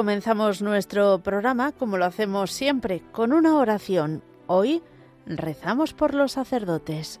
Comenzamos nuestro programa como lo hacemos siempre, con una oración. Hoy rezamos por los sacerdotes.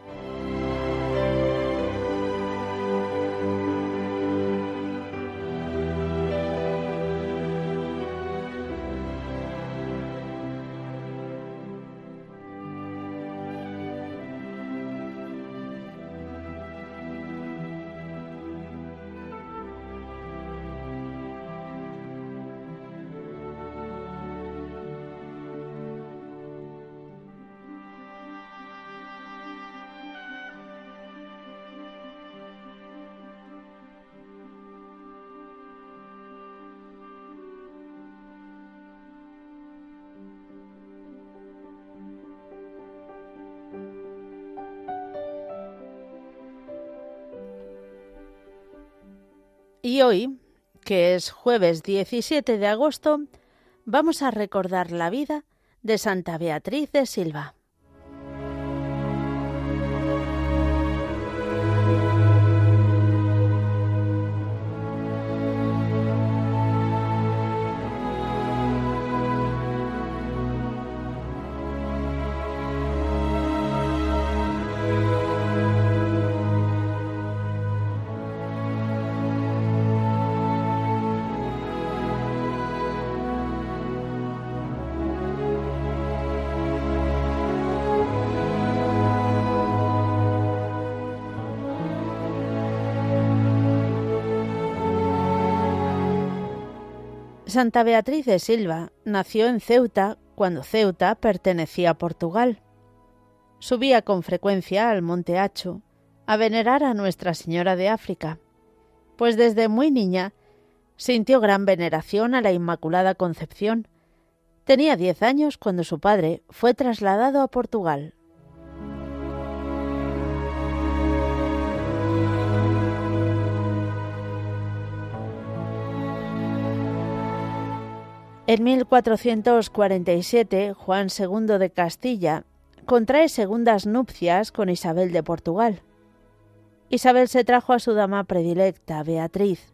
Y hoy, que es jueves 17 de agosto, vamos a recordar la vida de Santa Beatriz de Silva. Santa Beatriz de Silva nació en Ceuta cuando Ceuta pertenecía a Portugal. Subía con frecuencia al Monte Hacho a venerar a Nuestra Señora de África, pues desde muy niña sintió gran veneración a la Inmaculada Concepción. Tenía diez años cuando su padre fue trasladado a Portugal. En 1447, Juan II de Castilla contrae segundas nupcias con Isabel de Portugal. Isabel se trajo a su dama predilecta, Beatriz.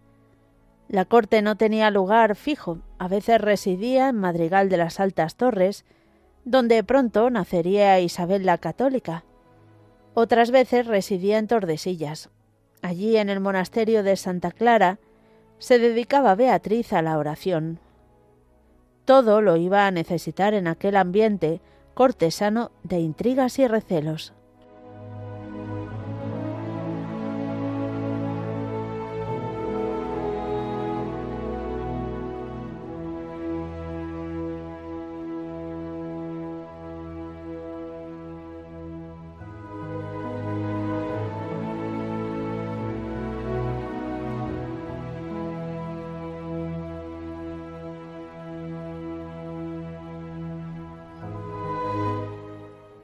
La corte no tenía lugar fijo, a veces residía en Madrigal de las Altas Torres, donde pronto nacería Isabel la Católica. Otras veces residía en Tordesillas. Allí, en el monasterio de Santa Clara, se dedicaba Beatriz a la oración. Todo lo iba a necesitar en aquel ambiente cortesano de intrigas y recelos.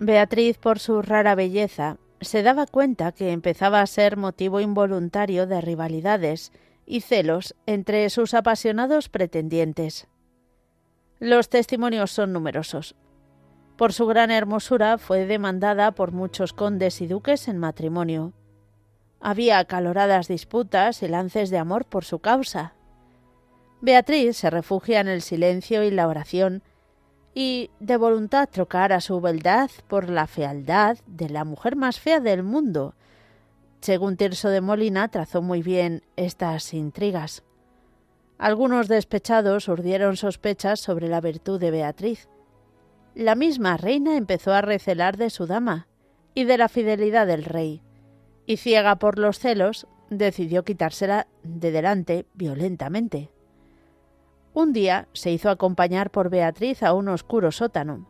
Beatriz, por su rara belleza, se daba cuenta que empezaba a ser motivo involuntario de rivalidades y celos entre sus apasionados pretendientes. Los testimonios son numerosos. Por su gran hermosura fue demandada por muchos condes y duques en matrimonio. Había acaloradas disputas y lances de amor por su causa. Beatriz se refugia en el silencio y la oración, y de voluntad trocar a su beldad por la fealdad de la mujer más fea del mundo. Según Tirso de Molina trazó muy bien estas intrigas. Algunos despechados urdieron sospechas sobre la virtud de Beatriz. La misma reina empezó a recelar de su dama y de la fidelidad del rey, y ciega por los celos, decidió quitársela de delante violentamente. Un día se hizo acompañar por Beatriz a un oscuro sótano.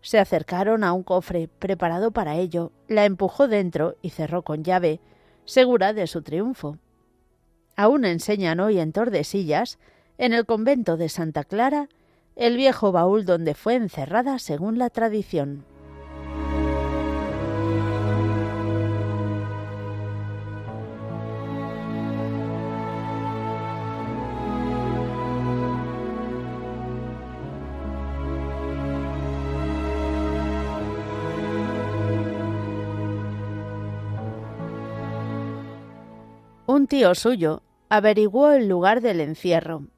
Se acercaron a un cofre preparado para ello, la empujó dentro y cerró con llave, segura de su triunfo. Aún enseñan hoy en Tordesillas, en el convento de Santa Clara, el viejo baúl donde fue encerrada según la tradición. Un tío suyo averiguó el lugar del encierro.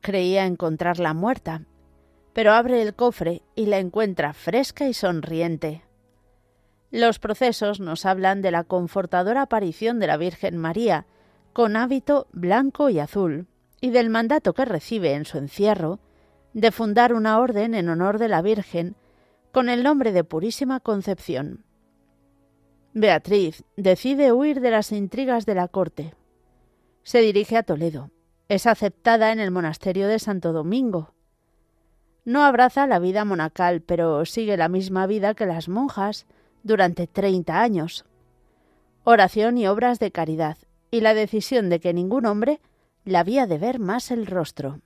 Creía encontrarla muerta, pero abre el cofre y la encuentra fresca y sonriente. Los procesos nos hablan de la confortadora aparición de la Virgen María, con hábito blanco y azul, y del mandato que recibe en su encierro de fundar una orden en honor de la Virgen con el nombre de Purísima Concepción. Beatriz decide huir de las intrigas de la corte. Se dirige a Toledo. Es aceptada en el monasterio de Santo Domingo. No abraza la vida monacal, pero sigue la misma vida que las monjas durante treinta años. Oración y obras de caridad, y la decisión de que ningún hombre la había de ver más el rostro.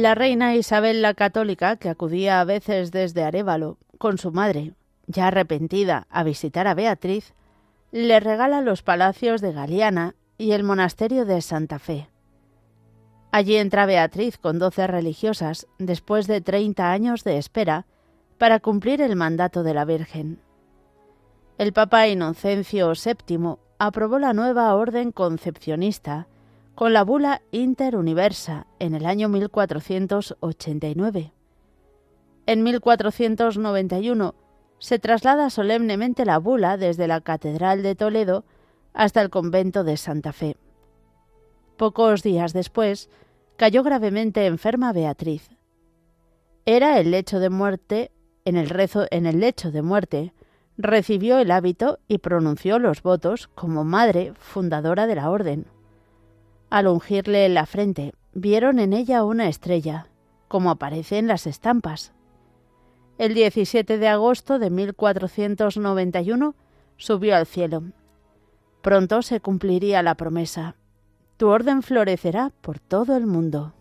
La reina Isabel la Católica, que acudía a veces desde Arévalo con su madre, ya arrepentida, a visitar a Beatriz, le regala los palacios de Galiana y el monasterio de Santa Fe. Allí entra Beatriz con doce religiosas, después de treinta años de espera, para cumplir el mandato de la Virgen. El Papa Inocencio VII aprobó la nueva orden concepcionista con la bula Inter Universa en el año 1489. En 1491 se traslada solemnemente la bula desde la Catedral de Toledo hasta el convento de Santa Fe. Pocos días después, cayó gravemente enferma Beatriz. Era el lecho de muerte, en el rezo en el lecho de muerte, recibió el hábito y pronunció los votos como madre fundadora de la orden. Al ungirle la frente, vieron en ella una estrella, como aparece en las estampas. El 17 de agosto de 1491 subió al cielo. Pronto se cumpliría la promesa. Tu orden florecerá por todo el mundo.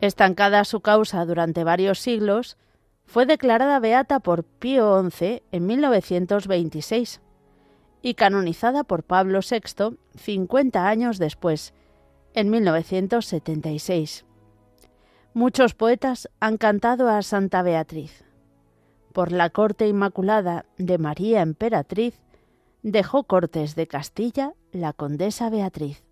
Estancada su causa durante varios siglos, fue declarada beata por Pío XI en 1926 y canonizada por Pablo VI 50 años después, en 1976. Muchos poetas han cantado a Santa Beatriz. Por la corte inmaculada de María Emperatriz, dejó Cortes de Castilla la condesa Beatriz.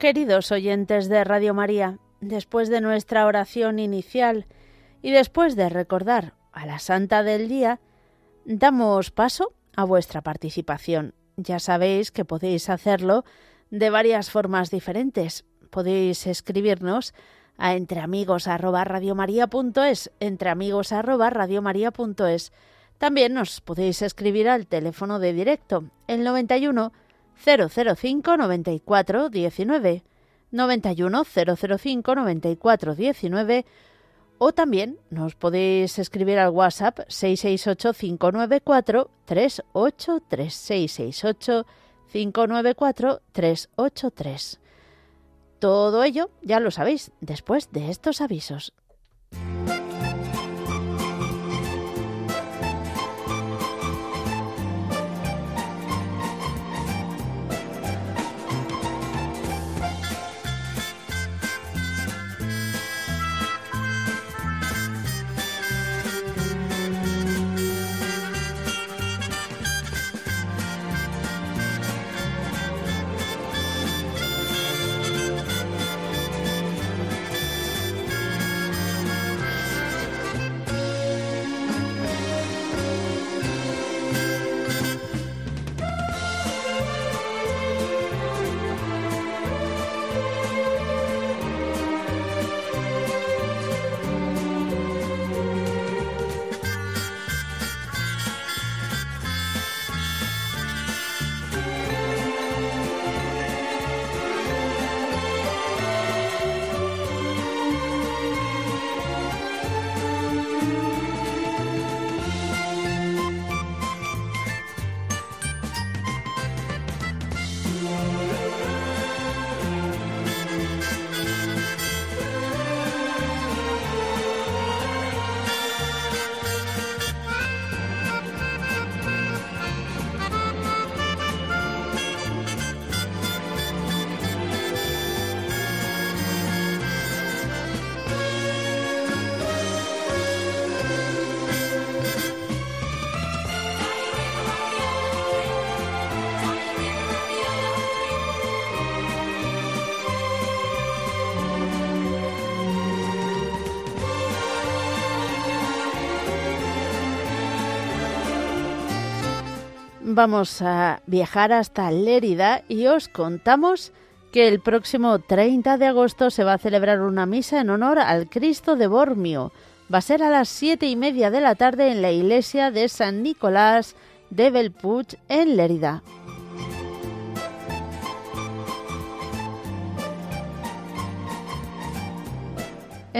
Queridos oyentes de Radio María, después de nuestra oración inicial y después de recordar a la Santa del Día, damos paso a vuestra participación. Ya sabéis que podéis hacerlo de varias formas diferentes. Podéis escribirnos a entreamigos@radiomaria.es, entreamigos@radiomaria.es. También nos podéis escribir al teléfono de directo, el 91 005 94 19 91 005 94 19 o también nos podéis escribir al WhatsApp 668 594 383 668 594 383. Todo ello ya lo sabéis después de estos avisos. Vamos a viajar hasta Lérida y os contamos que el próximo 30 de agosto se va a celebrar una misa en honor al Cristo de Bormio. Va a ser a las siete y media de la tarde en la iglesia de San Nicolás de Belpuig en Lérida.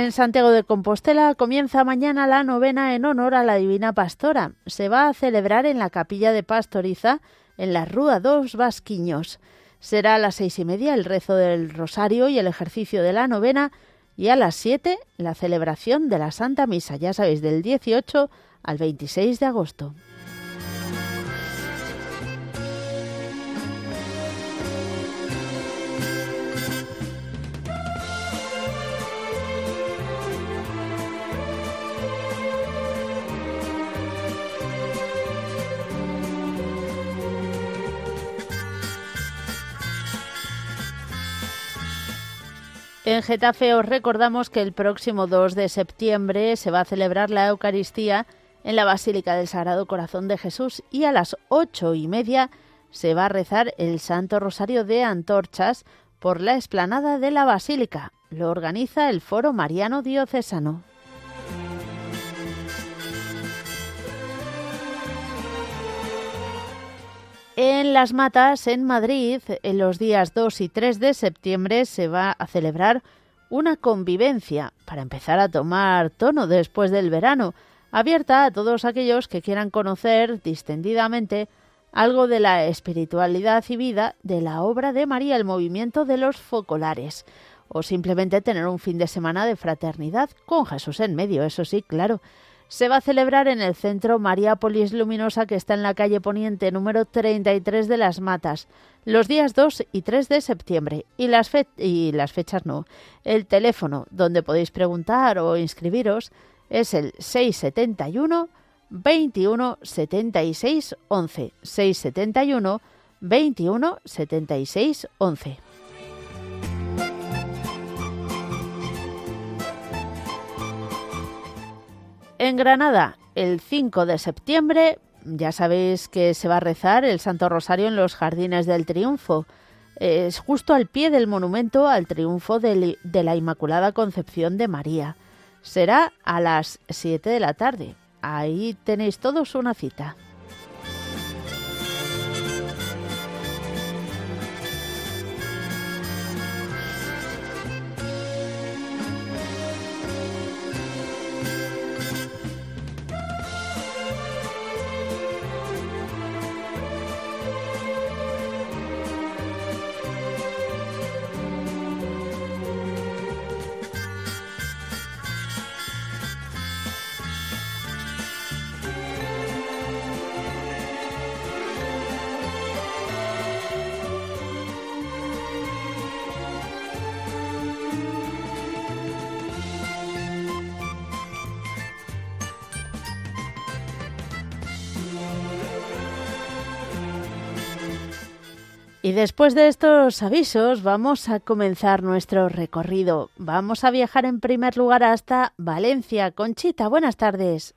En Santiago de Compostela comienza mañana la novena en honor a la Divina Pastora. Se va a celebrar en la capilla de Pastoriza, en la Rúa dos Vasquiños. Será a las seis y media el rezo del rosario y el ejercicio de la novena y a las siete la celebración de la Santa Misa, ya sabéis, del 18 al 26 de agosto. En Getafe os recordamos que el próximo 2 de septiembre se va a celebrar la Eucaristía en la Basílica del Sagrado Corazón de Jesús y a las ocho y media se va a rezar el Santo Rosario de Antorchas por la explanada de la Basílica. Lo organiza el Foro Mariano Diocesano. En Las Matas, en Madrid, en los días 2 y 3 de septiembre se va a celebrar una convivencia para empezar a tomar tono después del verano, abierta a todos aquellos que quieran conocer distendidamente algo de la espiritualidad y vida de la obra de María, el movimiento de los focolares, o simplemente tener un fin de semana de fraternidad con Jesús en medio, eso sí, claro se va a celebrar en el centro Mariápolis Luminosa que está en la calle Poniente número 33 de Las Matas, los días 2 y 3 de septiembre. Y las, y las fechas no. El teléfono donde podéis preguntar o inscribiros es el 671 21 76 11. 671 21 76 11. En Granada, el 5 de septiembre, ya sabéis que se va a rezar el Santo Rosario en los Jardines del Triunfo. Es justo al pie del monumento al triunfo de, la Inmaculada Concepción de María. Será a las 7 de la tarde. Ahí tenéis todos una cita. Después de estos avisos vamos a comenzar nuestro recorrido. Vamos a viajar en primer lugar hasta Valencia. Conchita, buenas tardes.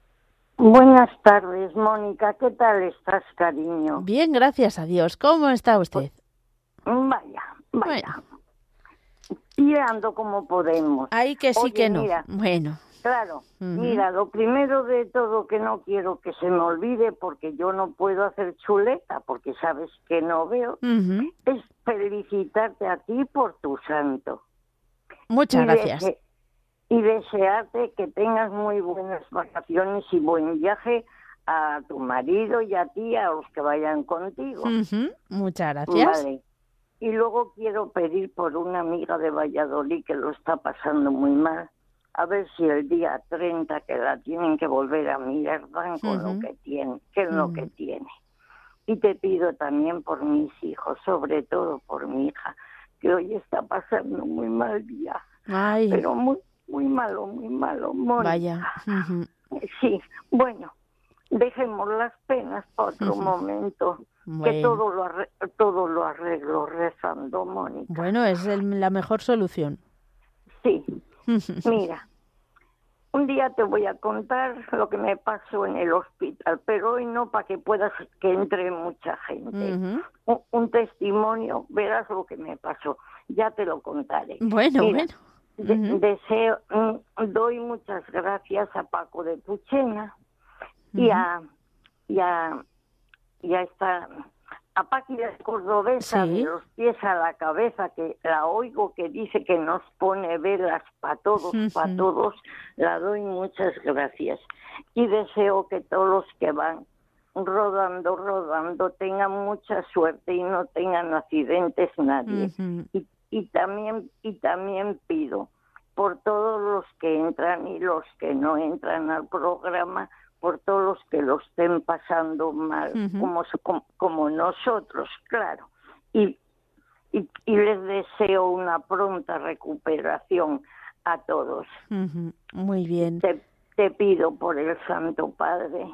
Buenas tardes, Mónica. ¿Qué tal estás, cariño? Bien, gracias a Dios. ¿Cómo está usted? vaya, vaya. Tirando como podemos. Ay, que sí que no. Bueno. Claro, mira, lo primero de todo que no quiero que se me olvide porque yo no puedo hacer chuleta porque sabes que no veo, es felicitarte a ti por tu santo. Muchas gracias. y desearte que tengas muy buenas vacaciones y buen viaje a tu marido y a ti, a los que vayan contigo. Muchas gracias. Y luego quiero pedir por una amiga de Valladolid que lo está pasando muy mal a ver si el día 30 que la tienen que volver a mirar van con lo que tiene, qué es lo que tiene. Y te pido también por mis hijos, sobre todo por mi hija, que hoy está pasando muy mal día. Ay. Pero muy, muy malo, muy malo. Vaya. Sí, bueno, dejemos las penas para otro momento. Que todo lo, todo lo arreglo rezando, Mónica. Bueno, es la mejor solución. Sí, Mira, un día te voy a contar lo que me pasó en el hospital, pero hoy no para que puedas que entre mucha gente. un, testimonio, verás lo que me pasó. Ya te lo contaré. Bueno, bueno. Deseo, mm, doy muchas gracias a Paco de Puchena y a, y a, y a esta a Cordobesa de los pies a la cabeza, que la oigo que dice que nos pone velas para todos, para todos, la doy muchas gracias. Y deseo que todos los que van rodando, rodando, tengan mucha suerte y no tengan accidentes nadie. y, y, también, y también pido por todos los que entran y los que no entran al programa, por todos los que lo estén pasando mal, como, como, nosotros, claro. Y, y, les deseo una pronta recuperación a todos. Muy bien. Te, pido por el Santo Padre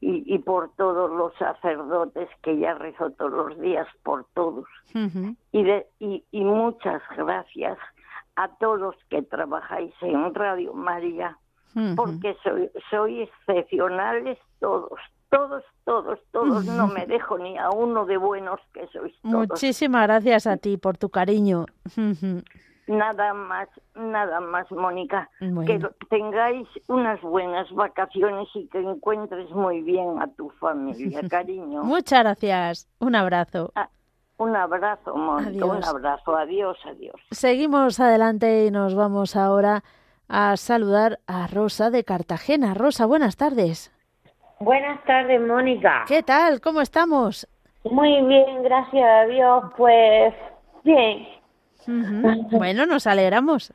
y, y, por todos los sacerdotes que ya rezo todos los días por todos. y, de, y, y muchas gracias a todos que trabajáis en Radio María porque soy, soy excepcionales todos, todos, todos, todos, no me dejo ni a uno de buenos que sois todos. Muchísimas gracias a ti por tu cariño. Nada más, nada más, Mónica. Que tengáis unas buenas vacaciones y que encuentres muy bien a tu familia, cariño. Muchas gracias. Un abrazo. Ah, un abrazo, Mónica. Un abrazo. Adiós, adiós. Seguimos adelante y nos vamos ahora a saludar a Rosa de Cartagena. Rosa, buenas tardes. Buenas tardes, Mónica. ¿Qué tal? ¿Cómo estamos? Muy bien, gracias a Dios. Pues bien. Bueno, nos alegramos.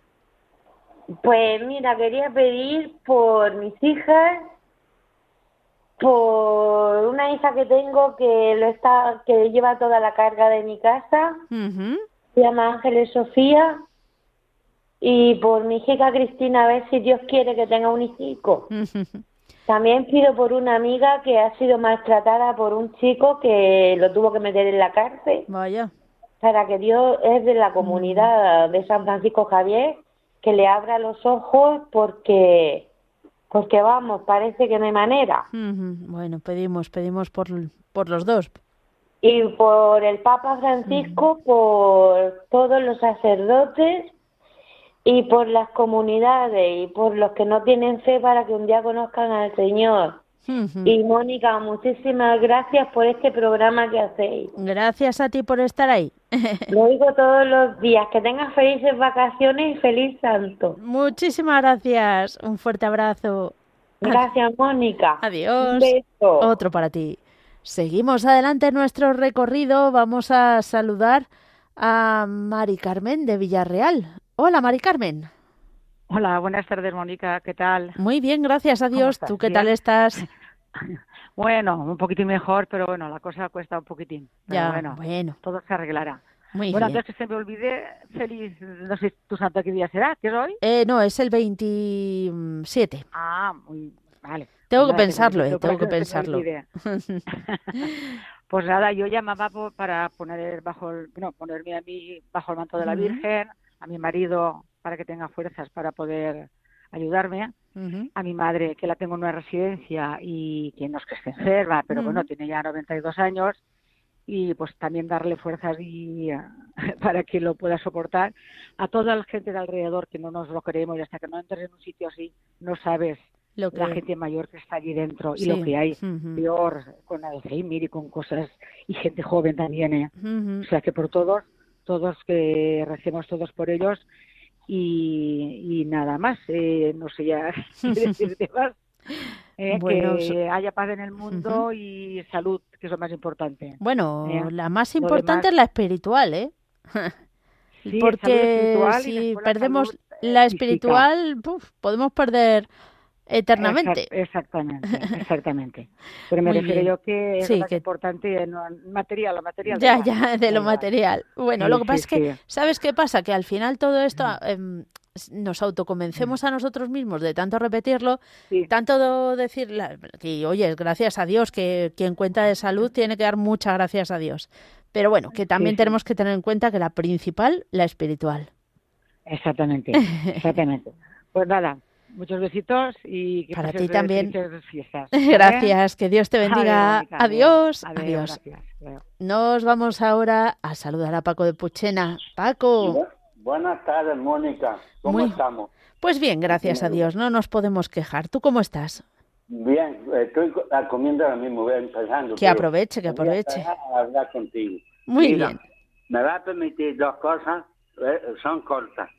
Pues mira, quería pedir por mis hijas, por una hija que tengo que lo está, que lleva toda la carga de mi casa. Se llama Ángeles Sofía y por mi hija Cristina a ver si Dios quiere que tenga un hijo. También pido por una amiga que ha sido maltratada por un chico que lo tuvo que meter en la cárcel. Vaya. Para que Dios es de la comunidad de San Francisco Javier que le abra los ojos porque porque vamos, parece que no hay manera. Bueno, pedimos, pedimos por, por los dos. Y por el Papa Francisco, por todos los sacerdotes y por las comunidades y por los que no tienen fe para que un día conozcan al Señor. Y Mónica, muchísimas gracias por este programa que hacéis. Gracias a ti por estar ahí. Lo digo todos los días. Que tengas felices vacaciones y feliz santo. Muchísimas gracias. Un fuerte abrazo. Gracias, Mónica. Adiós. Otro para ti. Seguimos adelante en nuestro recorrido. Vamos a saludar a Mari Carmen de Villarreal. Hola, Mari Carmen. Hola, buenas tardes, Mónica. ¿Qué tal? Muy bien, gracias a Dios. ¿Tú qué tal estás? bueno, un poquitín mejor, pero bueno, la cosa cuesta un poquitín. ya, bueno, bueno. Todo se arreglará. Muy bueno, antes que se me olvide, feliz, no sé, ¿tu santo qué día será? ¿Qué es hoy? Eh, no, es el 27. Ah, muy, vale. Tengo que pensarlo, eh, tengo que pensarlo. pues nada, yo llamaba para poner bajo, el, no, ponerme a mí bajo el manto de la Virgen, a mi marido para que tenga fuerzas para poder ayudarme, a mi madre que la tengo en una residencia y que no es que esté enferma, pero bueno, tiene ya 92 años y pues también darle fuerzas y para que lo pueda soportar. A toda la gente de alrededor que no nos lo creemos y hasta que no entres en un sitio así no sabes lo que... la gente mayor que está allí dentro y lo que hay. Peor con Alzheimer y con cosas y gente joven también ¿eh? o sea que por todos todos que recemos todos por ellos y, nada más, eh, no sé ya decirte más. Eh, que haya paz en el mundo y salud, que es lo más importante. Bueno, eh, la más importante es la espiritual, ¿eh? Porque si perdemos la espiritual, podemos perder eternamente. exactamente, exactamente. Pero me refiero yo que es lo importante, no, material, lo material. Ya, ya, de lo material. Bueno, lo que pasa es que, ¿sabes qué pasa? Que al final todo esto em, nos autoconvencemos a nosotros mismos de tanto repetirlo, tanto decir que, oye, gracias a Dios, que quien cuenta de salud tiene que dar muchas gracias a Dios. Pero bueno, que también tenemos que tener en cuenta que la principal, la espiritual. Exactamente, exactamente. Pues nada, muchos besitos y que para ti también. Fiestas, gracias, que Dios te bendiga. adiós. Adiós. Nos vamos ahora a saludar a Paco de Puchena. Paco. buenas tardes, Mónica. ¿Cómo estamos? Pues bien, gracias a Dios, no nos podemos quejar. ¿Tú cómo estás? Bien, estoy comiendo ahora mismo, voy empezando. Que aproveche, que aproveche. A hablar contigo. Muy bien. Me va a permitir dos cosas, eh, son cortas.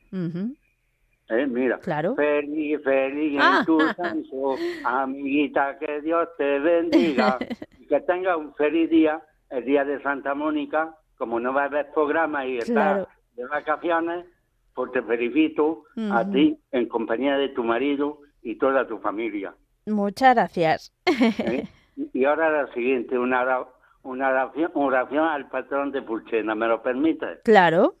Eh, mira, claro. feliz, feliz en ah. tu santo, amiguita, que Dios te bendiga. y que tenga un feliz día, el día de Santa Mónica, como no va a haber programa y está de vacaciones, pues te felicito a ti en compañía de tu marido y toda tu familia. Muchas gracias. ¿Eh? Y ahora la siguiente, una, una oración, oración al patrón de Pulchena, ¿me lo permite? Claro.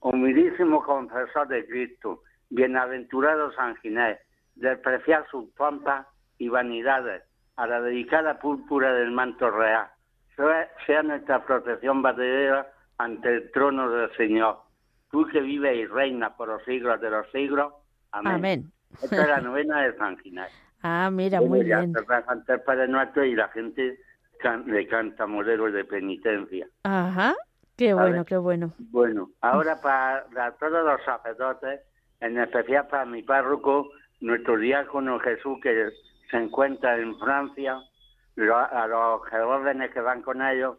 Humilísimo confesor de Cristo, bienaventurado San Ginés, despreciar sus pompas y vanidades, a la dedicada púrpura del manto real, sea, nuestra protección verdadera ante el trono del Señor. Tú que vives y reinas por los siglos de los siglos. Amén. Amén. Esta es la novena de San Ginés. Ah, mira, muy bien. el Padre Nuestro y la gente le canta modelos de penitencia. Ajá, qué bueno, qué bueno. Bueno, ahora para todos los sacerdotes en especial para mi párroco, nuestro diácono Jesús, que se encuentra en Francia, a los jóvenes que van con ellos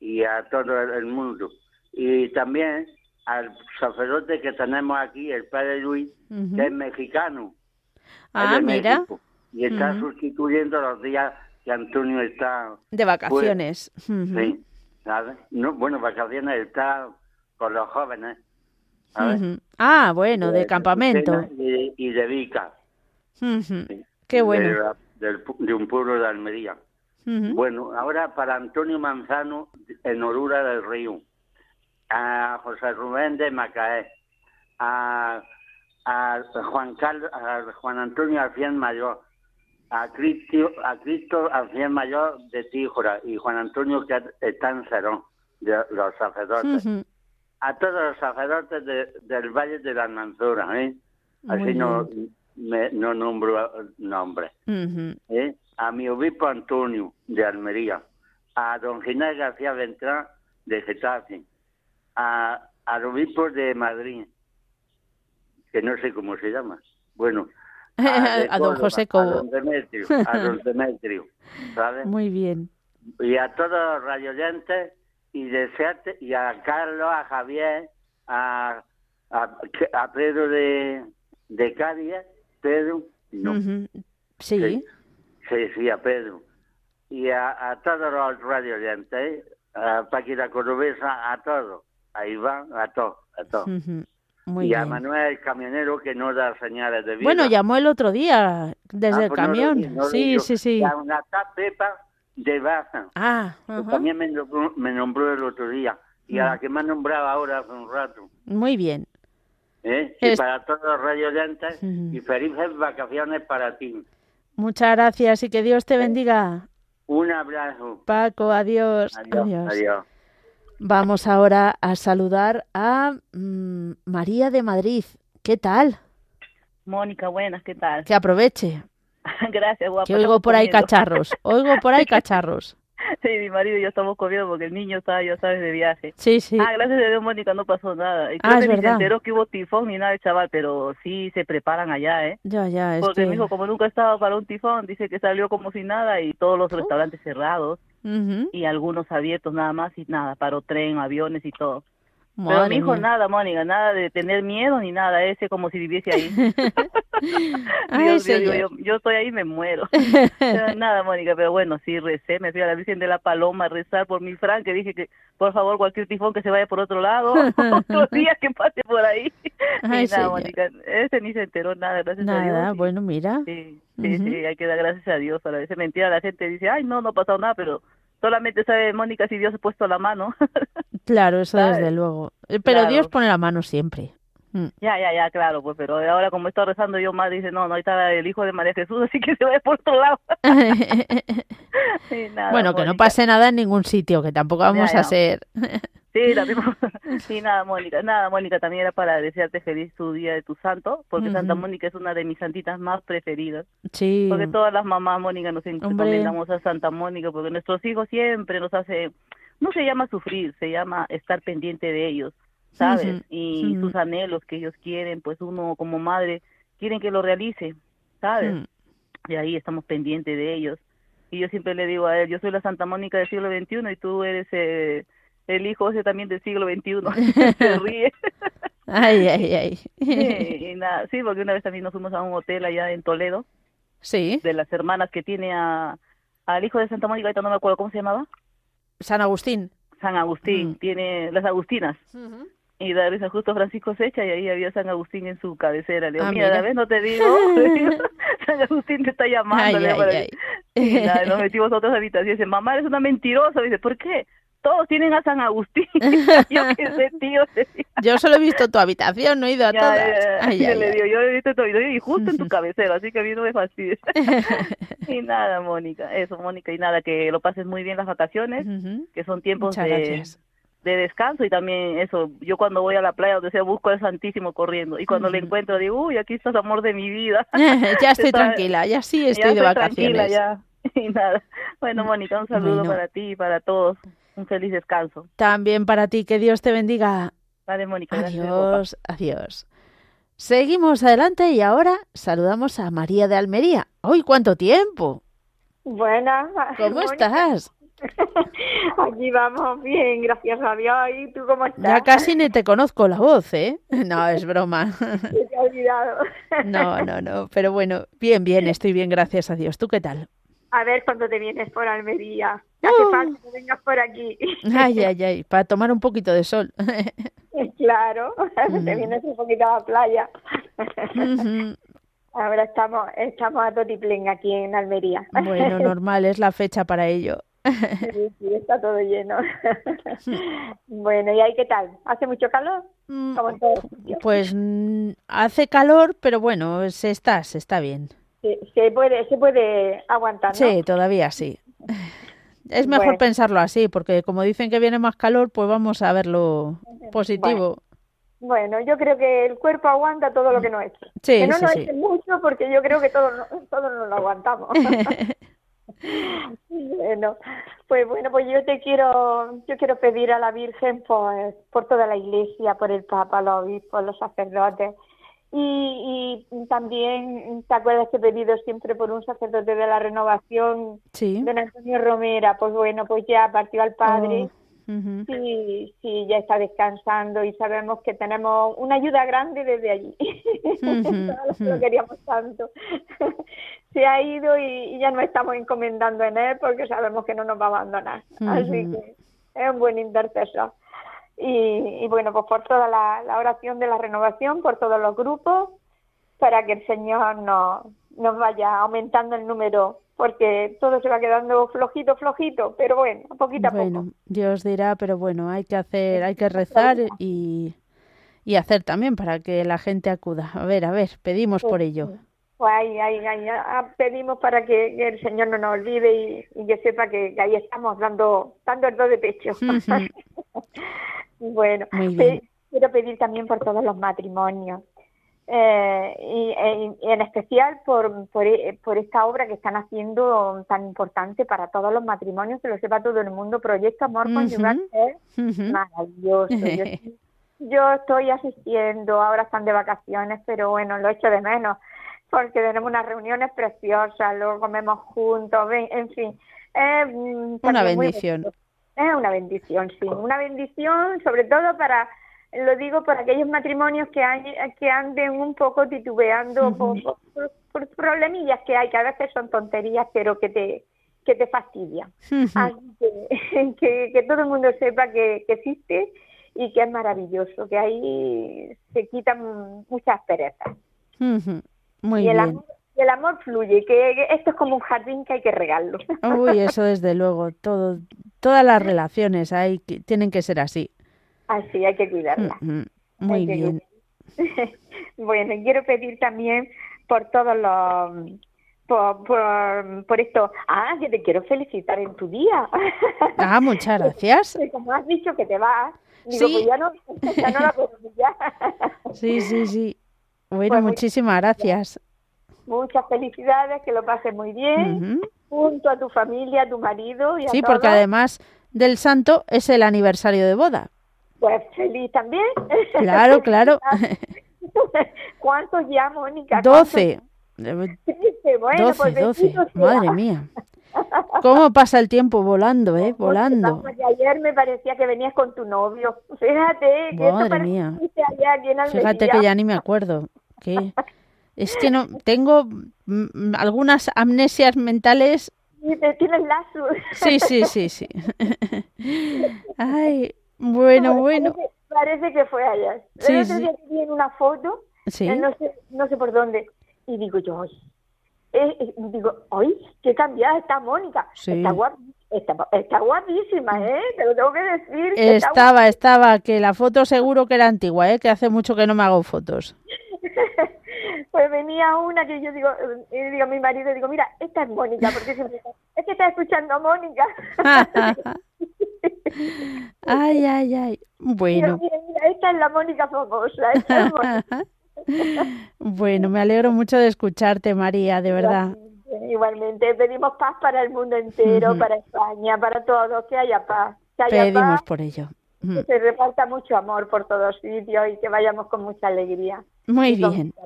y a todo el mundo. Y también al sacerdote que tenemos aquí, el padre Luis, que es mexicano. Ah, mira. y está sustituyendo los días que Antonio está... De vacaciones. Sí, ¿sabes? No, bueno, vacaciones está con los jóvenes. Ah, bueno, de, campamento. Y, de Vica. Qué bueno. De, un pueblo de Almería. Bueno, ahora para Antonio Manzano, en Orura del Río. A José Rubén de Macaé. A, a Juan Carlos, a Juan Antonio Alfién Mayor. A Cristo, a Cristo Alfién Mayor de Tíjora y Juan Antonio que está en Cerón, de los sacerdotes a todos los sacerdotes del Valle de la Almanzora, ¿eh? Así no, me, no nombro nombre. ¿eh? A mi obispo Antonio de Almería, a don Ginés García Ventrán de Getafe, a, al obispo de Madrid, que no sé cómo se llama. Bueno, a, don José Cobo. A don Demetrio, a don Demetrio, ¿sabes? Muy bien. Y a todos los radioyentes y desearte, y a Carlos, a Javier, a, a, Pedro de, de Cádiz, Pedro, no. sí. sí. Sí, a Pedro. Y a, a todos los radio ¿eh? a Paquita Corobesa, a todos, a Iván, a todos, a todos. y a Manuel el camionero que no da señales de vida. Bueno, llamó el otro día desde ah, el pues camión. sí, sí, sí. a una Pepa de Baja. Ah, También me nombró, el otro día. Y a la que me ha nombrado ahora hace un rato. Muy bien. ¿Eh? Y para todos los radioyentes y felices vacaciones para ti. Muchas gracias y que Dios te bendiga. Un abrazo. Paco, adiós. Adiós. Vamos ahora a saludar a mm, María de Madrid. ¿Qué tal? Mónica, buenas, ¿qué tal? Que aproveche. Gracias, guapa. Que oigo por ahí cacharros. Oigo por ahí cacharros. Sí, mi marido y yo estamos comiendo porque el niño está, ya sabes, de viaje. Sí, sí. Ah, gracias a Dios, Mónica, no pasó nada. Y creo ah, que ni se enteró que hubo tifón ni nada chaval, pero sí se preparan allá, ¿eh? Ya, ya, es Porque mi hijo, como nunca ha estado para un tifón, dice que salió como si nada y todos los restaurantes cerrados y algunos abiertos nada más y nada, paró tren, aviones y todo. Pero mi hijo nada, Mónica, nada de tener miedo ni nada, ese como si viviese ahí. yo, estoy ahí y me muero. nada, Mónica, pero bueno, sí recé, me fui a la Virgen de la Paloma a rezar por mi Fran, que dije que por favor cualquier tifón que se vaya por otro lado, otros días que pase por ahí. y nada, Mónica, ese ni se enteró nada, gracias a Dios. bueno, mira. Sí, sí, sí, hay que dar gracias a Dios. A veces mentira, la gente dice, ay, no, no ha pasado nada, pero solamente sabe Mónica si Dios ha puesto la mano. claro, eso desde luego. Eh, pero Dios pone la mano siempre. Mm. Ya, ya, ya, claro, pues, pero ahora como está rezando yo más, dice, no, no, ahí está el hijo de María Jesús, así que se va por otro lado. bueno, que no pase nada en ningún sitio, que tampoco vamos a ser... Sí, sí, nada, Mónica, nada, Mónica, también era para desearte feliz tu día de tu santo, porque Santa Mónica es una de mis santitas más preferidas. Sí. Porque todas las mamás, Mónica, nos encomendamos a Santa Mónica, porque nuestros hijos siempre nos hace, no se llama sufrir, se llama estar pendiente de ellos, ¿sabes? Y sus anhelos que ellos quieren, pues uno como madre quieren que lo realice, ¿sabes? Y ahí estamos pendientes de ellos. Y yo siempre le digo a él, yo soy la Santa Mónica del siglo XXI y tú eres... Eh, el hijo ese también del siglo XXI, se ríe. Ay, ay, ay. Sí, nada, sí, porque una vez también nos fuimos a un hotel allá en Toledo. Sí. De las hermanas que tiene a, al hijo de Santa Mónica, ahorita no me acuerdo cómo se llamaba. San Agustín. San Agustín, mm. tiene las Agustinas. Y da risa justo Francisco Secha y ahí había San Agustín en su cabecera. Le digo, ah, mira, vez no te digo? San Agustín te está llamando. Ay, Y nada, nos metimos a otras habitaciones y dice, mamá, eres una mentirosa. dice, ¿por qué? todos tienen a San Agustín. yo qué sé, tío. Yo solo he visto tu habitación, no he ido a todas. yo le digo, yo he visto tu habitación y justo en tu cabecera, así que a mí no me fastidia. y nada, Mónica, eso, Mónica, y nada, que lo pases muy bien las vacaciones, que son tiempos de, de descanso y también eso, yo cuando voy a la playa donde sea busco al Santísimo corriendo y cuando le encuentro digo, uy, aquí estás amor de mi vida. ya estoy tranquila, ya sí estoy de vacaciones. Tranquila, ya. Y nada. Bueno, Mónica, un saludo para ti y para todos un feliz descanso. También para ti, que Dios te bendiga. Vale, Mónica. Adiós, adiós. Seguimos adelante y ahora saludamos a María de Almería. ¡Uy, cuánto tiempo! Buenas. ¿Cómo estás? Aquí vamos bien, gracias a Dios. ¿Y tú cómo estás? Ya casi ni te conozco la voz, ¿eh? No, es broma. te he olvidado. No, no, no. Pero bueno, bien, bien, estoy bien, gracias a Dios. ¿Tú qué tal? A ver cuándo te vienes por Almería. Hace ¡Oh! falta que vengas por aquí. Ay, ay, ay, para tomar un poquito de sol. claro, te mm. vienes un poquito a la playa. Ahora estamos, estamos a totiplén aquí en Almería. Bueno, normal, es la fecha para ello. Sí, sí, está todo lleno. bueno, ¿y ahí qué tal? ¿Hace mucho calor? Mm, pues mm, hace calor, pero bueno, se está, se está bien. Se, puede, se puede aguantar, ¿no? Sí, todavía sí. Es mejor pensarlo así, porque como dicen que viene más calor, pues vamos a verlo positivo. Bueno. yo creo que el cuerpo aguanta todo lo que no eche. Sí, que no sí, nos eche mucho, porque yo creo que todos todo nos lo aguantamos. Bueno, pues bueno, pues yo te quiero, yo quiero pedir a la Virgen pues, por toda la Iglesia, por el Papa, los obispos, los sacerdotes, y, y, también, ¿te acuerdas que he pedido siempre por un sacerdote de la renovación, sí. don Antonio Romera? Pues bueno, pues ya partió al Padre, oh, sí, sí, ya está descansando y sabemos que tenemos una ayuda grande desde allí. lo queríamos tanto. Se ha ido y, ya no estamos encomendando en él porque sabemos que no nos va a abandonar. Así que es un buen intercesor. Y, bueno, pues por toda la, oración de la renovación, por todos los grupos, para que el Señor nos, nos vaya aumentando el número, porque todo se va quedando flojito, flojito, pero bueno, poquito a bueno, Dios dirá, pero bueno, hay que hacer, hay que rezar y, y hacer también para que la gente acuda. A ver, a ver, pedimos por ello. Pues ahí, ahí, ahí, pedimos para que, el Señor no nos olvide y, que sepa que, ahí estamos dando, dando el do de pecho. Bueno, quiero pedir también por todos los matrimonios. Eh, e, y, en especial por, por, e, por, esta obra que están haciendo tan importante para todos los matrimonios, que lo sepa todo el mundo, Proyecto Amor Conyugal es maravilloso. Yo, estoy asistiendo, ahora están de vacaciones, pero bueno, lo echo de menos, porque tenemos unas reuniones preciosas, luego comemos juntos, en fin. Mm, Una bendición. Es una bendición, sí, una bendición sobre todo para, lo digo por aquellos matrimonios que, que anden un poco titubeando por, problemillas que hay, que a veces son tonterías, pero que te, que te fastidian. Así que, que, todo el mundo sepa que, existe y que es maravilloso, que ahí se quitan muchas perezas. Muy y el bien. Amor, el amor fluye, que esto es como un jardín que hay que regarlo. Uy, eso desde luego, todo, todas las relaciones hay, tienen que ser así. Así, hay que cuidarlas. Muy bien. bueno, quiero pedir también por todos los por, por, esto. Ah, que te quiero felicitar en tu día. Ah, muchas gracias. Como has dicho que te vas, digo, pues ya no, ya no la puedo pillar. Sí, sí, sí. Bueno, pues muchísimas gracias. Muchas felicidades, que lo pases muy bien, junto a tu familia, a tu marido y a Sí, porque además del santo es el aniversario de boda. Pues feliz también. Claro, claro. ¿Cuántos ya, Mónica? Doce. Bueno, 12, pues Madre mía. ¿Cómo pasa el tiempo volando, eh? Volando. ayer me parecía que venías con tu novio. Fíjate. Que Madre mía. Fíjate que ya ni me acuerdo. Que es que no tengo mm, algunas amnesias mentales. tienes lazo. Sí, sí, sí, sí. Ay, bueno, bueno. Parece, que fue ayer. Sí, sí. vi en una foto, sí. no, sé, no sé por dónde, y digo yo, eh, eh, digo, ¡ay, qué cambiada está Mónica! Está, está, guapísima, ¿eh? Te lo tengo que decir. estaba, estaba, que la foto seguro que era antigua, ¿eh? Que hace mucho que no me hago fotos. pues venía una que yo digo, eh, digo a mi marido, digo, mira, esta es Mónica, porque siempre es que está escuchando a Mónica. ay, ay, ay. Bueno. Mira, mira, esta es la Mónica famosa. Esta es Mónica. Bueno, me alegro mucho de escucharte, María, de verdad. Igualmente, pedimos paz para el mundo entero, para España, para todos, que haya paz. Pedimos por ello. Que se reparta mucho amor por todos sitios y que vayamos con mucha alegría. Muy bien.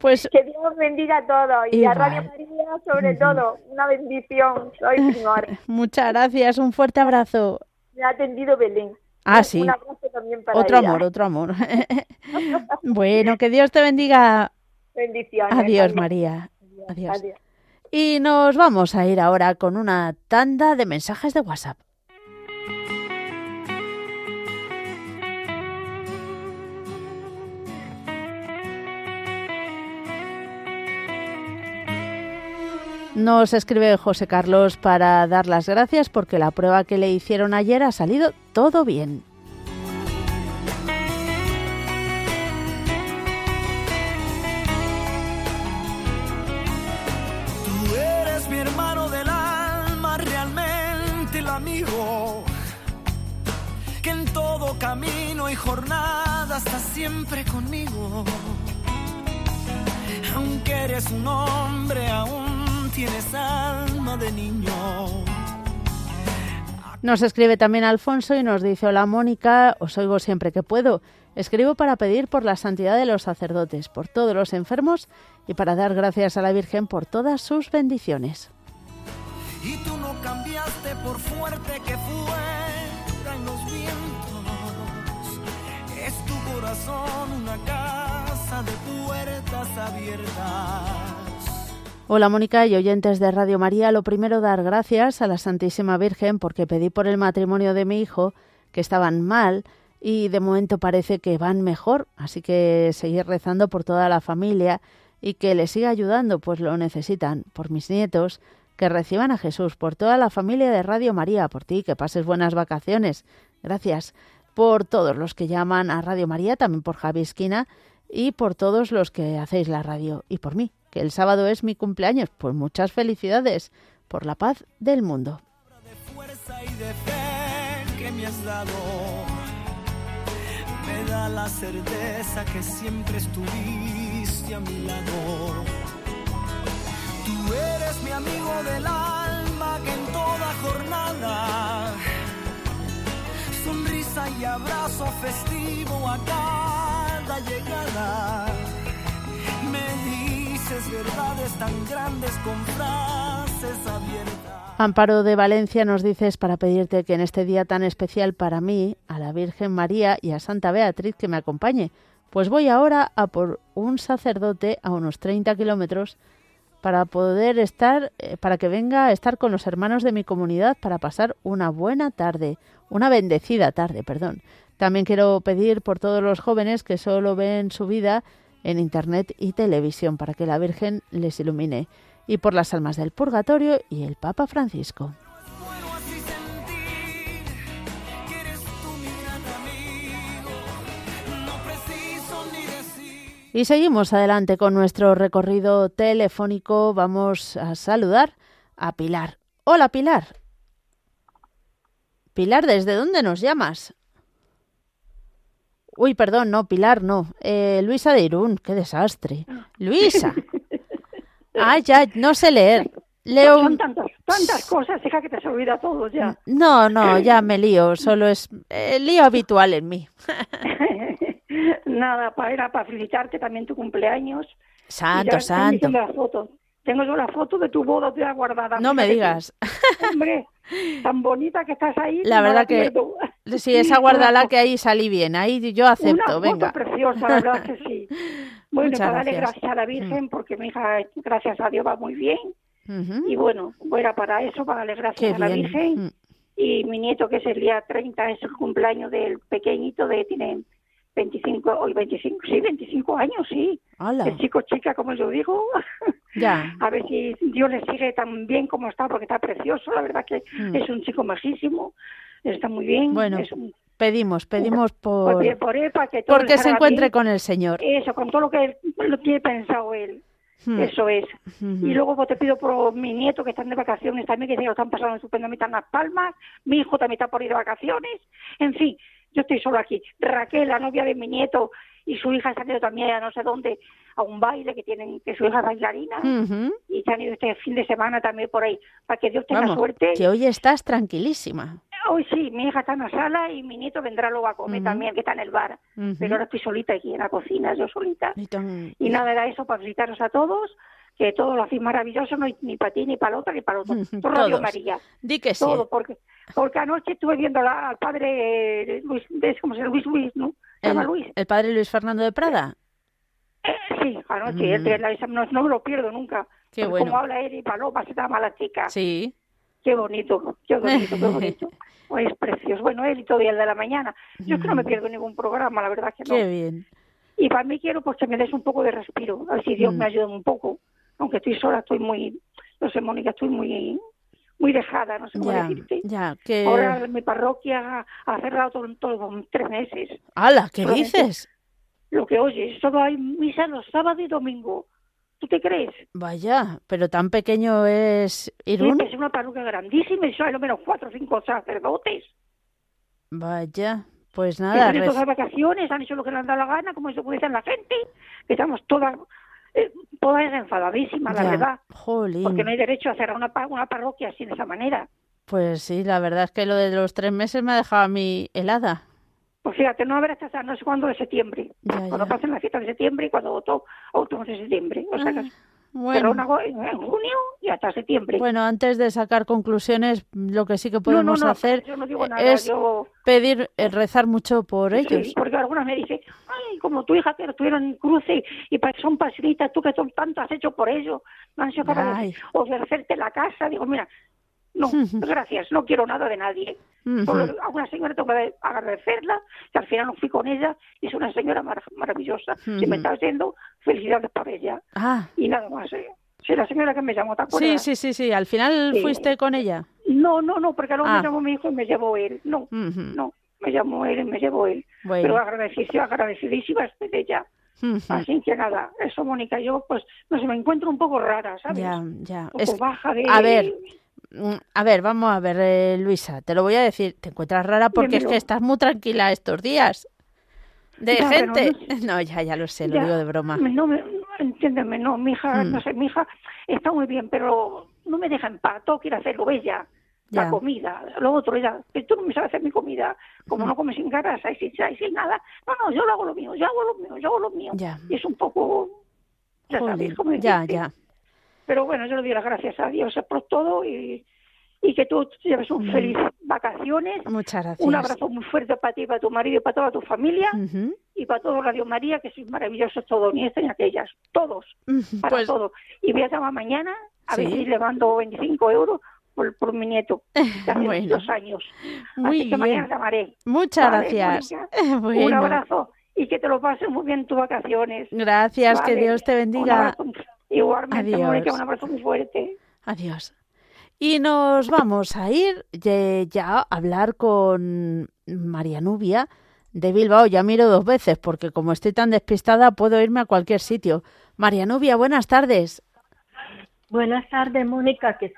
Pues que Dios bendiga a todos y a Radio María sobre todo una bendición. Soy señor. Muchas gracias, un fuerte abrazo. Me ha atendido Belén. Ah, sí. otro amor, otro amor. bueno, que Dios te bendiga. Bendiciones. Adiós, María. Adiós. Y nos vamos a ir ahora con una tanda de mensajes de WhatsApp. Nos escribe José Carlos para dar las gracias porque la prueba que le hicieron ayer ha salido todo bien. Tú eres mi hermano del alma, realmente el amigo, que en todo camino y jornada estás siempre conmigo. Aunque eres un hombre aún tienes alma de niño. Nos escribe también Alfonso y nos dice, hola Mónica, os oigo siempre que puedo. Escribo para pedir por la santidad de los sacerdotes, por todos los enfermos y para dar gracias a la Virgen por todas sus bendiciones. Y tú no cambiaste por fuerte que fueran los vientos. Es tu corazón una casa de puertas abiertas. Hola Mónica y oyentes de Radio María. Lo primero dar gracias a la Santísima Virgen porque pedí por el matrimonio de mi hijo que estaban mal y de momento parece que van mejor, así que seguir rezando por toda la familia y que les siga ayudando, pues lo necesitan, por mis nietos, que reciban a Jesús, por toda la familia de Radio María, por ti, que pases buenas vacaciones. Gracias por todos los que llaman a Radio María, también por Javi Esquina y por todos los que hacéis la radio y por mí, que el sábado es mi cumpleaños. Pues muchas felicidades por la paz del mundo. me da la certeza que siempre estuviste a mi lado. Tú eres mi amigo del alma que en toda jornada, sonrisa y abrazo festivo a cada llegada, me Amparo de Valencia nos dices para pedirte que en este día tan especial para mí, a la Virgen María y a Santa Beatriz que me acompañe. Pues voy ahora a por un sacerdote a unos 30 kilómetros para poder estar, eh, para que venga a estar con los hermanos de mi comunidad para pasar una buena tarde, una bendecida tarde, perdón. También quiero pedir por todos los jóvenes que solo ven su vida en Internet y televisión para que la Virgen les ilumine, y por las almas del purgatorio y el Papa Francisco. Y seguimos adelante con nuestro recorrido telefónico. Vamos a saludar a Pilar. Hola, Pilar. Pilar, ¿desde dónde nos llamas? Uy, perdón, no, Pilar, no. Eh, Luisa de Irún, qué desastre. Luisa. Ah, ya, no sé leer. Leo... Son tantas, tantas cosas, hija, que te has olvidado todo ya. No, no, ya me lío, solo es el lío habitual en mí. Nada, para, era para felicitarte también tu cumpleaños. Santo, santo. Tengo yo la foto de tu boda ya guardada. No me digas. hombre, tan bonita que estás ahí. La verdad que sí, esa guardala que ahí salí bien, ahí yo acepto, Una venga. Foto preciosa, la verdad que sí. Bueno, para darle gracias a la Virgen, porque mi hija, gracias a Dios, va muy bien. Y bueno, era para eso, para darle gracias a la Virgen. Mm. Y mi nieto, que es el día 30, es el cumpleaños del pequeñito, de tiene 25, hoy 25, sí, 25 años, sí. Hola. El chico chica, como yo digo. Ya. A ver si Dios le sigue tan bien como está, porque está precioso, la verdad que Mm. es un chico majísimo, está muy bien. Bueno, es un, pedimos, pedimos por... por, por él, para que todo porque se encuentre bien. con el Señor. Eso, con todo lo que él, lo tiene pensado él. Hmm. Eso es. Ujú. Y luego pues, te pido por mi nieto que están de vacaciones también, que lo están pasando estupendamente en Las Palmas. Mi hijo también está por ir de vacaciones. En fin, yo estoy solo aquí. Raquel, la novia de mi nieto, y su hija se han ido también a no sé dónde, a un baile que tienen, que su hija es bailarina. Y se han ido este fin de semana también por ahí, para que Dios tenga Vamos, suerte. que hoy estás tranquilísima. Hoy sí, mi hija está en la sala y mi nieto vendrá luego a comer también, que está en el bar. Pero ahora estoy solita aquí en la cocina, yo solita. Y tan- Y nada, era eso para felicitaros a todos, que todo lo hacéis maravilloso, no ni para ti, ni para la otra, ni para el otro. Todo Radio. María. Di que sí. Todo, porque, porque anoche estuve viendo la- al padre Luis, de- ¿cómo se llama? Luis Luis, ¿no? ¿Se El, llama Luis? el padre Luis Fernando de Prada. Eh, sí, anoche, Mm. él, la- no, no me lo pierdo nunca. Qué bueno. Como habla él y Paloma, se llama la chica. Sí. Qué bonito, qué bonito, qué bonito. Pues es precioso. Bueno, él y todo el de la mañana. Yo es que no me pierdo ningún programa, la verdad que no. Qué bien. Y para mí quiero pues que me des un poco de respiro, a ver si Dios Mm. me ayuda un poco. Aunque estoy sola, estoy muy, no sé, Mónica, estoy muy muy dejada, no sé cómo Ya, decirte. ya, que... Ahora mi parroquia ha cerrado todo, todo tres meses. ¡Hala! ¿Qué dices? Lo que oyes, solo hay misa los sábados y domingos. ¿Tú te crees? Vaya, pero tan pequeño es Sí, Irún. que es una parroquia grandísima y solo hay al menos cuatro o cinco sacerdotes. Vaya, pues que nada. han las vacaciones, han hecho lo que les han dado la gana, como se puede decir la gente, estamos todas, eh, todas enfadadísimas, la Ya, verdad, Jolín. porque no hay derecho a cerrar una, una parroquia así de esa manera. Pues sí, la verdad es que lo de los tres meses me ha dejado a mí helada. Pues fíjate, no habrá hasta no sé cuándo de septiembre, Ya, cuando ya. pasen la fiesta de septiembre y cuando votó autónomos de septiembre. O sea, Ah, Bueno, go- en, en junio y hasta septiembre. bueno, antes de sacar conclusiones, lo que sí que no, no, podemos no, hacer yo no digo nada, es yo... pedir, eh, rezar mucho por Sí, ellos. porque algunas me dicen, como tu hija que estuvieron en cruce y son pasilitas, tú que son tanto has hecho por ello, no han sido capaces Ay. o de hacerte la casa. Digo, mira, no, gracias, no quiero nada de nadie. A una señora tengo que agradecerla, que al final no fui con ella, y es una señora mar- maravillosa. Si me está oyendo, felicidades por ella. Ah, Y nada más. ¿eh? Sí, la señora que me llamó, ¿te sí, acuerdas? sí, sí, sí. Al final Sí. fuiste con ella. No, no, no, porque luego Ah. me llamó mi hijo y me llevó él. No, no, me llamó él y me llevó él. Bueno. Pero agradecidísima, agradecidísima estoy de ella. Así que nada, eso, Mónica, yo pues, no sé, me encuentro un poco rara, ¿sabes? Ya, ya. Un poco Es- baja de... a ver, mm, a ver, vamos a ver, eh, Luisa, te lo voy a decir. Te encuentras rara porque es que estás muy tranquila estos días. De Ya, gente. no No, ya, ya lo sé, lo digo de broma. No, me, entiéndeme, no, mi hija, no sé, mi hija está muy bien, pero no me deja en paz, todo quiere hacerlo ella. La Ya. comida, lo otro, ella, que tú no me sabes hacer mi comida, como no comes sin grasa y sin, y sin nada, no, no, yo lo hago lo mío, yo hago lo mío, yo hago lo mío. Ya. Y es un poco, ya Jolín, sabes cómo Ya, decirte. ya. Pero bueno, yo le doy las gracias a Dios por todo y, y que tú lleves un feliz vacaciones. Muchas gracias. Un abrazo muy fuerte para ti, para tu marido y para toda tu familia. Ujú. Y para todo Radio María, que sois maravillosos todos, ni estas ni aquellas. Todos. Para Pues todo. Y voy a llamar mañana a ver Sí. si le mando 25 euros por, por mi nieto, que hace Bueno. dos años. Muy Así que mañana bien. llamaré. Muchas Vale, gracias. Un abrazo y que te lo pases muy bien en tus vacaciones. Gracias, que. Dios te Un bendiga. abrazo. Igualmente, Adiós. Mónica, un abrazo muy fuerte. Adiós. Y nos vamos a ir ya a hablar con María Nubia De Bilbao ya miro dos veces porque como estoy tan despistada puedo irme a cualquier sitio. María Nubia, buenas tardes. Buenas tardes, Mónica. Que...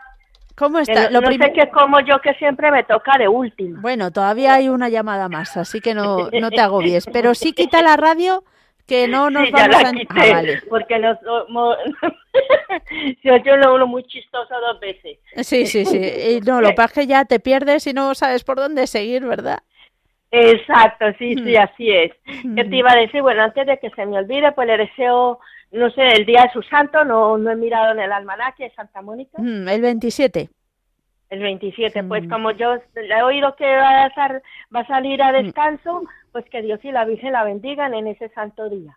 ¿Cómo está? Lo no sé que como yo que siempre me toca de último. Bueno, todavía hay una llamada más, así que no, no te agobies. Pero sí quita la radio que no nos sí, vamos ya la a... quité, Ah, vale. porque nos, se oyó lo uno muy chistoso dos veces. Sí, sí, sí. Y no, lo pasa es que ya te pierdes y no sabes por dónde seguir, ¿verdad? Exacto, sí, sí, Mm. así es. ¿Qué te iba a decir? Bueno, antes de que se me olvide, pues le deseo, no sé, el día de su santo, no, no he mirado en el almanaque Santa Mónica, Mm, El 27. el 27. Mm. Pues como yo he oído que va a, sal- va a salir a descanso, pues que Dios y la Virgen la bendigan en ese santo día.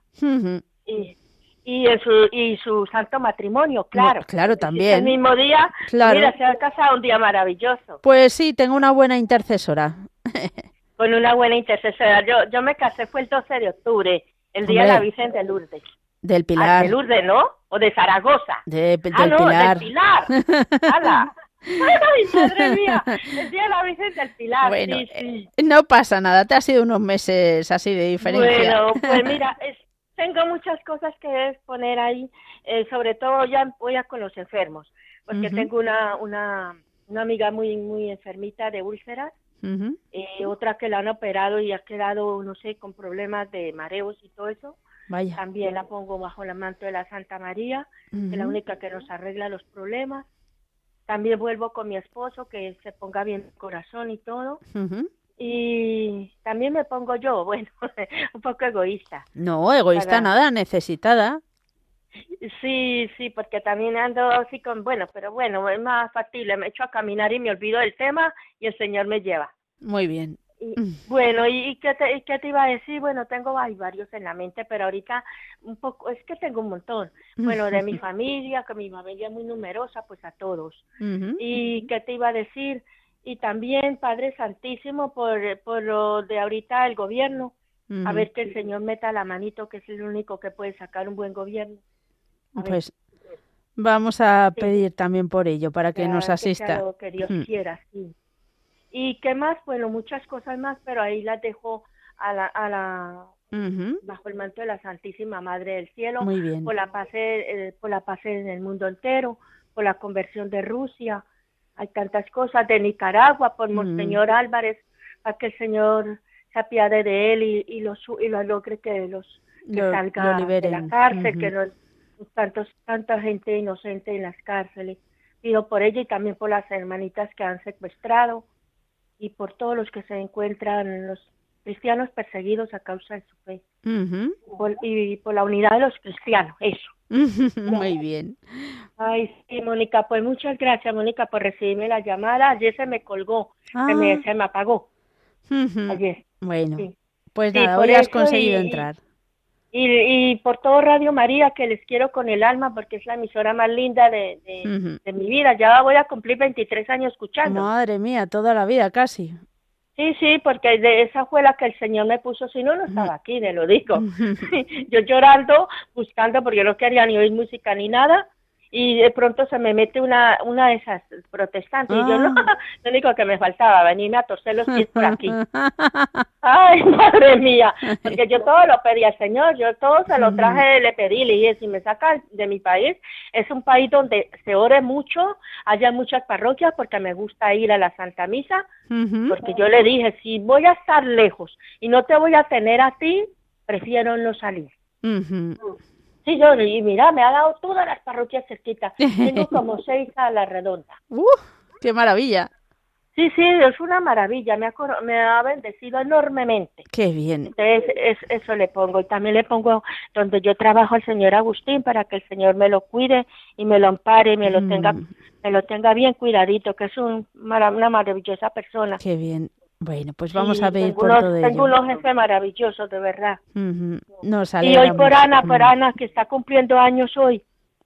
Y, y, en su, y su santo matrimonio, claro. No, claro, El también. mismo día, Claro. mira, se ha casado un día maravilloso, Pues sí, tengo una buena intercesora. con una buena intercesora. Yo, yo me casé, fue el 12 de octubre, el día de la. Virgen de Lourdes. Del Ah, Pilar. de Lourdes, ¿no? O de Zaragoza. De, del ah, no, Pilar. del Pilar. ¡Hala! ¡Ay, madre mía! El día de la Virgen del Pilar, Bueno, sí, sí. No pasa nada, te ha sido unos meses así de diferencia. Bueno, pues mira, es- tengo muchas cosas que exponer ahí, eh, sobre todo ya voy a con los enfermos, porque tengo una, una, una amiga muy, muy enfermita de úlceras, Ujú. eh, otra que la han operado y ha quedado, no sé, con problemas de mareos y todo eso. Vaya. También la pongo bajo el manto de la Santa María, que es la única que nos arregla los problemas. También vuelvo con mi esposo, que se ponga bien el corazón y todo. Y también me pongo yo, bueno, un poco egoísta. No, egoísta Para- nada, necesitada. Sí, sí, porque también ando así con, bueno, pero bueno, es más factible, me echo a caminar y me olvido del tema y el Señor me lleva. Muy bien. Y, bueno, ¿y, qué te, y qué te iba a decir? Bueno, tengo hay varios en la mente, pero ahorita un poco, es que tengo un montón. Bueno, de mi familia, que mi familia es muy numerosa, pues a todos. ¿Y qué te iba a decir? Y también, Padre Santísimo, por, por lo de ahorita el gobierno, a ver que el Señor meta la manito, que es el único que puede sacar un buen gobierno. A ver. Pues vamos a pedir también por ello, para que nos asista. que Dios Mm. quiera, sí. ¿Y qué más? Bueno, muchas cosas más, pero ahí las dejo a la, a la, bajo el manto de la Santísima Madre del Cielo, Muy bien. por la paz, eh, por la paz en el mundo entero, por la conversión de Rusia, hay tantas cosas, de Nicaragua, por. Monseñor Álvarez, para que el Señor se apiade de él y, y lo, su- y lo logre que los que Lo- salga lo de la cárcel, que no tantos, tanta gente inocente en las cárceles. Pido por ella y también por las hermanitas que han secuestrado y por todos los que se encuentran, los cristianos perseguidos a causa de su fe. Por- y por la unidad de los cristianos, eso. Muy bien. Ay, sí, Mónica, pues muchas gracias, Mónica, por recibirme la llamada. Ayer se me colgó, se, Ah. me, se me apagó Ujú. ayer. Bueno, Sí. pues Sí, nada, por hoy has conseguido y- entrar. Y, y por todo Radio María, que les quiero con el alma, porque es la emisora más linda de, de, mi vida. Ya voy a cumplir 23 años escuchando. Madre mía, toda la vida casi. Sí, sí, porque de esa fue la que el Señor me puso, si no, no estaba aquí, te lo digo. yo llorando, buscando, porque yo no quería ni oír música ni nada, y de pronto se me mete una, una de esas protestantes, y yo no, Ah. lo único que me faltaba, venirme a torcer los pies por aquí. Ay, madre mía, porque yo todo lo pedí al Señor, yo todo se lo traje, le pedí, le dije, si me sacan de mi país, es un país donde se ore mucho, haya muchas parroquias, porque me gusta ir a la Santa Misa, porque yo le dije, si voy a estar lejos y no te voy a tener a ti, prefiero no salir. Ujú. Sí, yo, y mira, me ha dado todas las parroquias cerquitas, tengo como seis a la redonda. ¡Uh! ¡Qué maravilla! Sí, sí, es una maravilla, me ha, me ha bendecido enormemente. ¡Qué bien! Entonces, es, eso le pongo. Y también le pongo donde yo trabajo al señor Agustín para que el señor me lo cuide y me lo ampare y me lo tenga, Mm. me lo tenga bien cuidadito, que es un, una maravillosa persona. ¡Qué bien! Bueno, pues vamos Sí, a pedir tengo por unos, todo tengo ello. unos jefes maravillosos, de verdad. Ujú. Nos Y hoy por Ana, por. Ana, que está cumpliendo años hoy.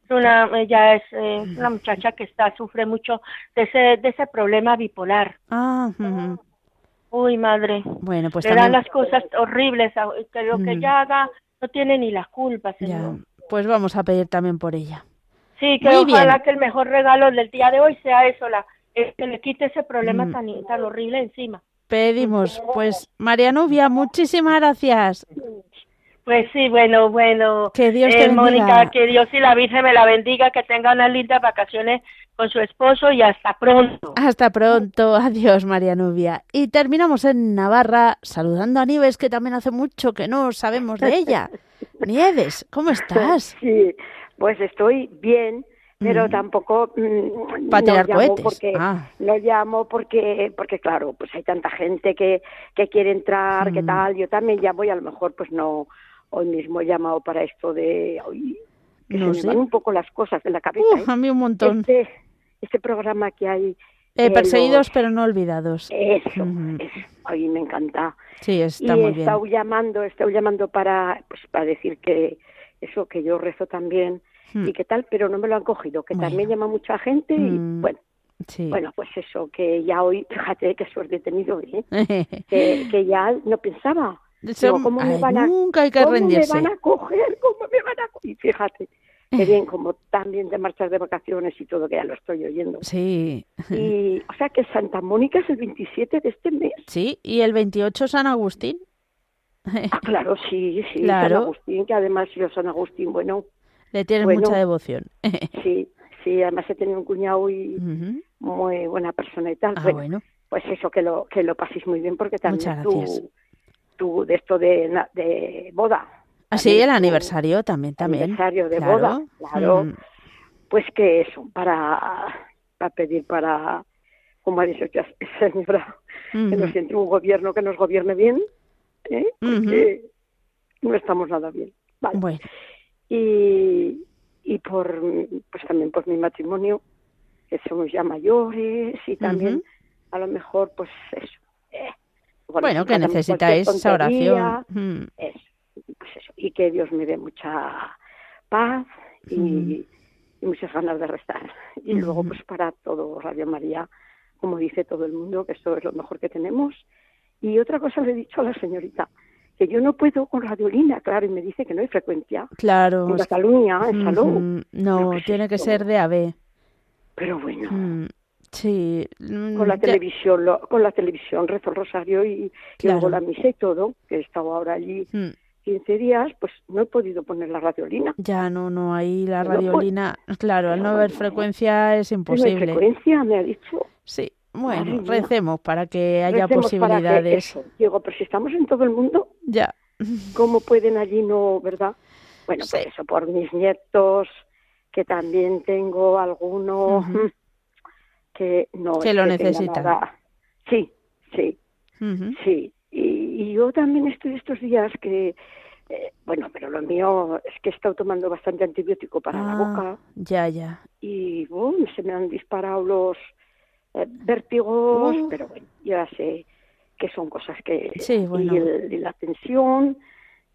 Una, ella es eh, una muchacha que está, sufre mucho de ese, de ese problema bipolar. Ah. Uy, madre. Bueno, pues Le dan las cosas horribles, que lo que ella haga no tiene ni la culpa, Ya, señor. pues vamos a pedir también por ella. Sí, que Muy bien. ojalá que el mejor regalo del día de hoy sea eso, la, que le quite ese problema tan, tan horrible encima. Pedimos, pues María Nubia, muchísimas gracias. Pues sí, bueno, bueno. Que Dios te eh, Mónica, que Dios y la Virgen me la bendiga, que tenga unas lindas vacaciones con su esposo y hasta pronto. Hasta pronto. Adiós, María Nubia. Y terminamos en Navarra saludando a Nieves, que también hace mucho que no sabemos de ella. Nieves, ¿cómo estás? Sí, pues estoy bien pero mm. tampoco mm, para tirar cohetes porque ah. no llamo porque porque claro pues hay tanta gente que que quiere entrar que mm. tal yo también llamo y a lo mejor pues no hoy mismo he llamado para esto de hoy que se me van un poco las cosas de la cabeza ¿eh? a mí un montón este, este programa que hay eh, perseguidos pero no olvidados eso, eso me encanta sí está y muy he estado llamando he estado llamando para pues para decir que eso que yo rezo también Hmm. y qué tal, pero no me lo han cogido, que también llama mucha gente y hmm. bueno. Bueno, pues eso, que ya hoy, fíjate qué suerte he tenido, ¿eh? que, ya no pensaba. ¿cómo me van a, nunca hay que rendirse. me van a coger? ¿Cómo me van a coger? Y fíjate, qué bien, como también de marchas de vacaciones y todo, que ya lo estoy oyendo. Sí. Y, o sea, que Santa Mónica es el 27 de este mes. Sí, y el 28 San Agustín. Ah, claro, sí, sí, claro. San Agustín, que además yo San Agustín, bueno, le tienes mucha devoción. sí, sí, además he tenido un cuñado y muy buena persona y tal. Ah, bueno, Pues eso, que lo, que lo paséis muy bien porque también tú, tú, de esto de, de boda. Ah, sí, el aniversario también, también. Aniversario de boda, claro. Mm. Pues que eso, para, para pedir para, como ha dicho ya señora, que nos entre un gobierno que nos gobierne bien, ¿eh? porque no estamos nada bien. Vale. Bueno y, y por pues también por mi matrimonio que somos ya mayores y también a lo mejor pues eso eh, bueno, que necesitáis esa oración. pues eso y que Dios me dé mucha paz y, muchas ganas de restar y luego pues para todo Radio María como dice todo el mundo que esto es lo mejor que tenemos. Y otra cosa le he dicho a la señorita que yo no puedo con radiolina, claro, y me dice que no hay frecuencia. Claro. En Cataluña, en Salou. No, tiene que ser de AB. Pero bueno. Mm, sí. Mm, con la televisión, con la televisión rezo el rosario y, luego la misa y todo, que he estado ahora allí 15 mm. días, pues no he podido poner la radiolina. Ya, no, no, ahí la radiolina, claro, al no haber frecuencia es imposible. No hay frecuencia, me ha dicho. Sí. Bueno, recemos para que haya posibilidades. Digo, pero si estamos en todo el mundo, ya. ¿cómo pueden allí no, verdad? Bueno, pues eso, por mis nietos, que también tengo algunos que no. Que lo necesitan. Sí, sí, sí. Y, yo también estoy estos días que, eh, bueno, pero lo mío es que he estado tomando bastante antibiótico para la boca. Ah, ya, ya. Y boom, se me han disparado los eh, vértigos, pero bueno, ya sé que son cosas que... Sí, bueno. y, la tensión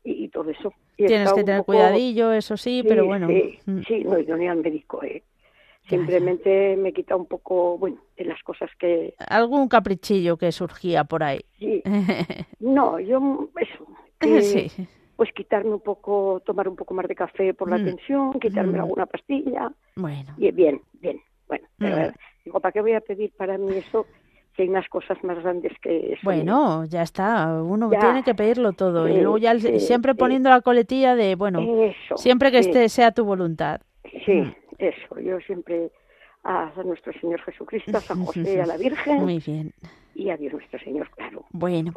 y, todo eso. Tienes que tener cuidadillo, eso sí, pero bueno. Sí, mm. sí, no ido ni al médico, ¿eh? Simplemente me quita un poco, bueno, de las cosas que... Algún caprichillo que surgía por ahí. Sí. no, yo, eso. sí. Pues quitarme un poco, tomar un poco más de café por la mm. tensión, quitarme mm. alguna pastilla. Bueno. Y bien, bien. Bueno, pero Digo, ¿para qué voy a pedir para mí eso? Si hay unas cosas más grandes que eso. Bueno, ya está. Uno tiene que pedirlo todo. y luego ya siempre poniendo la coletilla de, bueno, siempre que esté sea tu voluntad. Sí, mm. eso. Yo siempre a nuestro Señor Jesucristo, a San José, a la Virgen. Muy bien. Y a Dios nuestro Señor, claro. Bueno.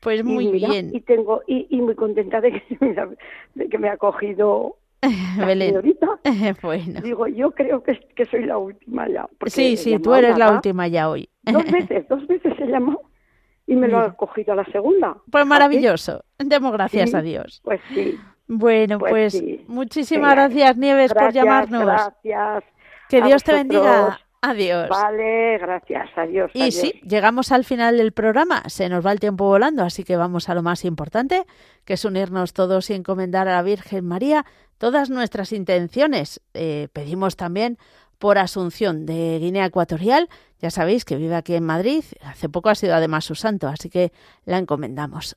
Pues muy bien. Y tengo y, y muy contenta de que, de que me ha cogido Belén. Señorita, bueno. Digo, yo creo que, que soy la última ya. Sí, sí, tú eres la última ya hoy. Dos veces, dos veces he llamado y me lo ha cogido a la segunda. Pues maravilloso. Demos gracias a Dios. Pues sí. Bueno, pues, pues muchísimas gracias, Nieves, por llamarnos. Gracias. Que Dios te bendiga. Adiós. Vale, gracias, adiós. Y sí, llegamos al final del programa, se nos va el tiempo volando, así que vamos a lo más importante, que es unirnos todos y encomendar a la Virgen María todas nuestras intenciones. Eh, pedimos también por Asunción de Guinea Ecuatorial, ya sabéis que vive aquí en Madrid, hace poco ha sido además su santo, así que la encomendamos.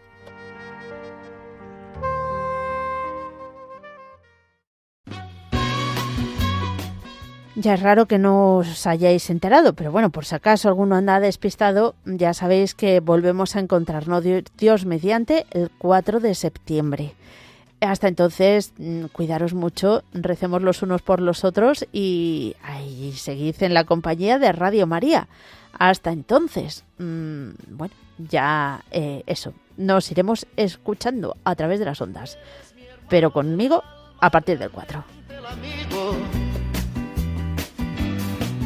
Ya es raro que no os hayáis enterado, pero bueno, por si acaso alguno anda despistado, ya sabéis que volvemos a encontrarnos Dios mediante el 4 de septiembre. Hasta entonces, mm, cuidaros mucho, recemos los unos por los otros y ahí seguid en la compañía de Radio María. Hasta entonces, mm, bueno, ya eh, eso, nos iremos escuchando a través de las ondas, pero conmigo a partir del 4